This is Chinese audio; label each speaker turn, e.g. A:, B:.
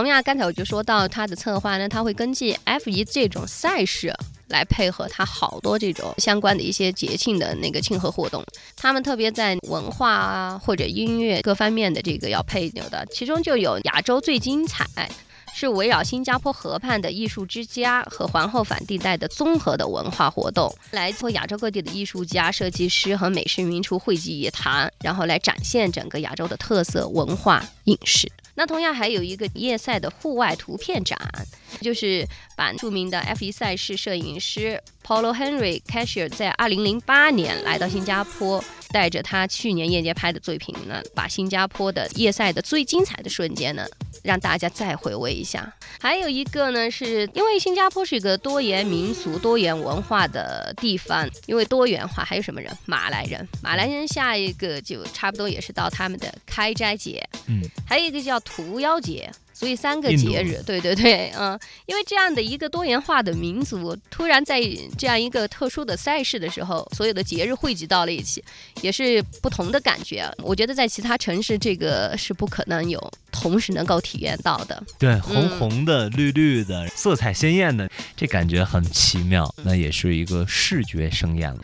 A: 同样，刚才我就说到它的策划呢，它会根据 F 一这种赛事来配合它好多这种相关的一些节庆的那个庆贺活动。他们特别在文化啊或者音乐各方面的这个要配有的，其中就有亚洲最精彩。是围绕新加坡河畔的艺术之家和皇后返地带的综合的文化活动，来自亚洲各地的艺术家、设计师和美食名厨汇集一堂，然后来展现整个亚洲的特色文化饮食。那同样还有一个夜赛的户外图片展，就是把著名的 F1 赛事摄影师 Paulo Henry Cashier 在2008年来到新加坡。带着他去年夜间拍的作品呢，把新加坡的夜赛的最精彩的瞬间呢，让大家再回味一下。还有一个呢，是因为新加坡是一个多元民族、多元文化的地方，因为多元化，还有什么人？马来人，马来人下一个就差不多也是到他们的开斋节，嗯，还有一个叫屠妖节。所以三个节日，对对对，嗯，因为这样的一个多元化的民族，突然在这样一个特殊的赛事的时候，所有的节日汇集到了一起，也是不同的感觉。我觉得在其他城市，这个是不可能有同时能够体验到的。
B: 对，红红的、绿绿的，色彩鲜艳的，这感觉很奇妙，那也是一个视觉盛宴了。